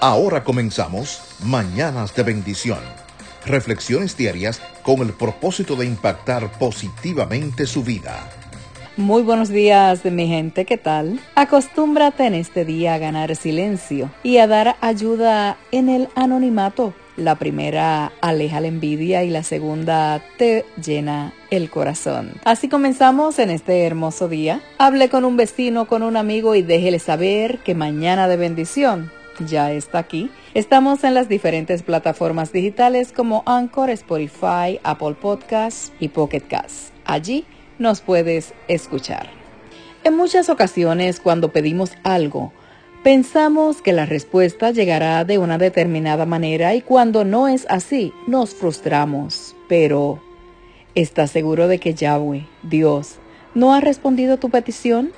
Ahora comenzamos Mañanas de Bendición. Reflexiones diarias con el propósito de impactar positivamente su vida. Muy buenos días, mi gente, ¿qué tal? Acostúmbrate en este día a ganar silencio y a dar ayuda en el anonimato. La primera aleja la envidia y la segunda te llena el corazón. Así comenzamos en este hermoso día. Hable con un vecino, con un amigo y déjele saber que mañana de bendición ya está aquí. Estamos en las diferentes plataformas digitales como Anchor, Spotify, Apple Podcasts y Pocket Cast. Allí nos puedes escuchar. En muchas ocasiones cuando pedimos algo, pensamos que la respuesta llegará de una determinada manera y cuando no es así, nos frustramos. Pero, ¿estás seguro de que Yahweh, Dios, no ha respondido tu petición?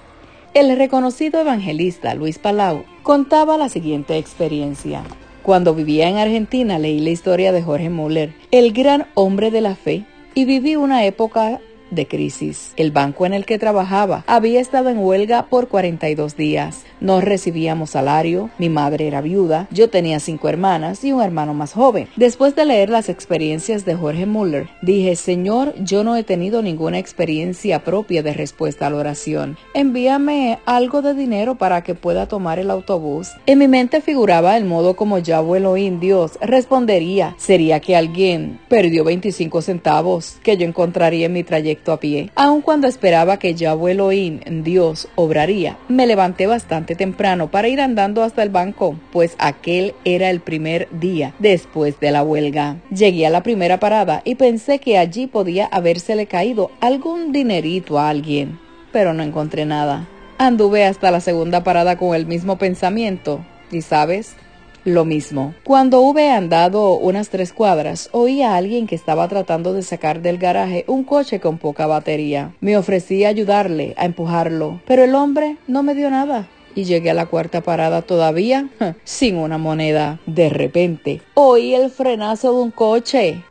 El reconocido evangelista Luis Palau contaba la siguiente experiencia. Cuando vivía en Argentina leí la historia de Jorge Müller, el gran hombre de la fe, y viví una época de crisis. El banco en el que trabajaba había estado en huelga por 42 días. No recibíamos salario, mi madre era viuda, yo tenía cinco hermanas y un hermano más joven. Después de leer las experiencias de Jorge Muller, dije, Señor, yo no he tenido ninguna experiencia propia de respuesta a la oración. Envíame algo de dinero para que pueda tomar el autobús. En mi mente figuraba el modo como Yahweh Elohim Dios respondería. Sería que alguien perdió 25 centavos que yo encontraría en mi trayecto a pie. Aun cuando esperaba que Yahweh Elohim, Dios, obraría, me levanté bastante temprano para ir andando hasta el banco, pues aquel era el primer día después de la huelga. Llegué a la primera parada y pensé que allí podía habérsele caído algún dinerito a alguien, pero no encontré nada. Anduve hasta la segunda parada con el mismo pensamiento, y sabes, lo mismo. Cuando hube andado unas tres cuadras, oí a alguien que estaba tratando de sacar del garaje un coche con poca batería. Me ofrecí a ayudarle, a empujarlo, pero el hombre no me dio nada y llegué a la cuarta parada todavía sin una moneda. De repente, oí el frenazo de un coche.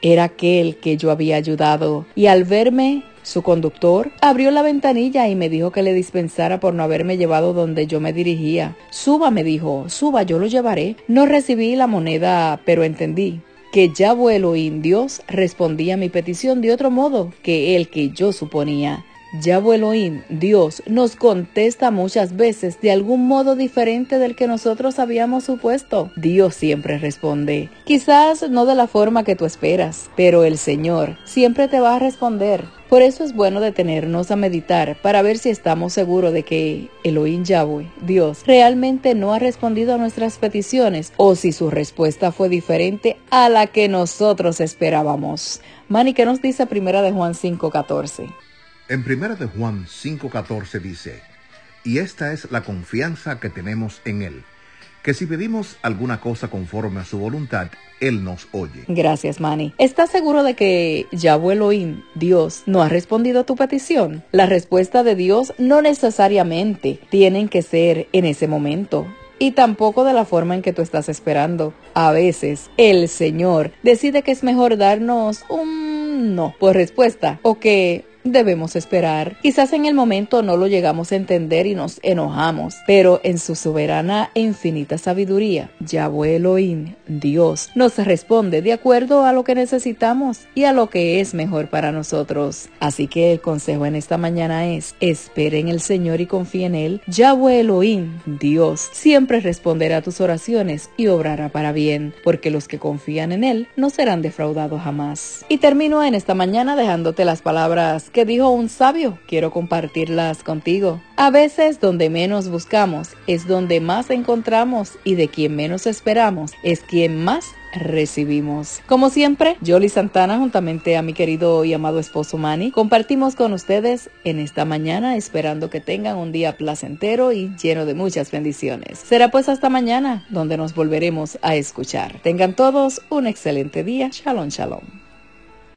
Era aquel que yo había ayudado y al verme su conductor abrió la ventanilla y me dijo que le dispensara por no haberme llevado donde yo me dirigía. Suba, me dijo, suba, yo lo llevaré. No recibí la moneda, pero entendí que ya vuelo y Dios respondía a mi petición de otro modo que el que yo suponía. Yahweh Elohim, Dios, nos contesta muchas veces de algún modo diferente del que nosotros habíamos supuesto. Dios siempre responde. Quizás no de la forma que tú esperas, pero el Señor siempre te va a responder. Por eso es bueno detenernos a meditar para ver si estamos seguros de que Elohim Yahweh, Dios, realmente no ha respondido a nuestras peticiones o si su respuesta fue diferente a la que nosotros esperábamos. Mani, ¿qué nos dice primera de Juan 5:14? En primera de Juan 5:14 dice, y esta es la confianza que tenemos en Él, que si pedimos alguna cosa conforme a su voluntad, Él nos oye. Gracias, Manny. ¿Estás seguro de que Yahweh Elohim, Dios, no ha respondido a tu petición? La respuesta de Dios no necesariamente tienen que ser en ese momento y tampoco de la forma en que tú estás esperando. A veces el Señor decide que es mejor darnos un no por respuesta o que debemos esperar. Quizás en el momento no lo llegamos a entender y nos enojamos, pero en su soberana e infinita sabiduría, Yahweh Elohim, Dios, nos responde de acuerdo a lo que necesitamos y a lo que es mejor para nosotros. Así que el consejo en esta mañana es, espere en el Señor y confíe en Él. Yahweh Elohim, Dios, siempre responderá tus oraciones y obrará para bien, porque los que confían en Él no serán defraudados jamás. Y termino en esta mañana dejándote las palabras que dijo un sabio, quiero compartirlas contigo. A veces donde menos buscamos es donde más encontramos y de quien menos esperamos es quien más recibimos. Como siempre, Jolly Santana juntamente a mi querido y amado esposo Manny compartimos con ustedes en esta mañana esperando que tengan un día placentero y lleno de muchas bendiciones. Será pues hasta mañana donde nos volveremos a escuchar. Tengan todos un excelente día. Shalom, shalom.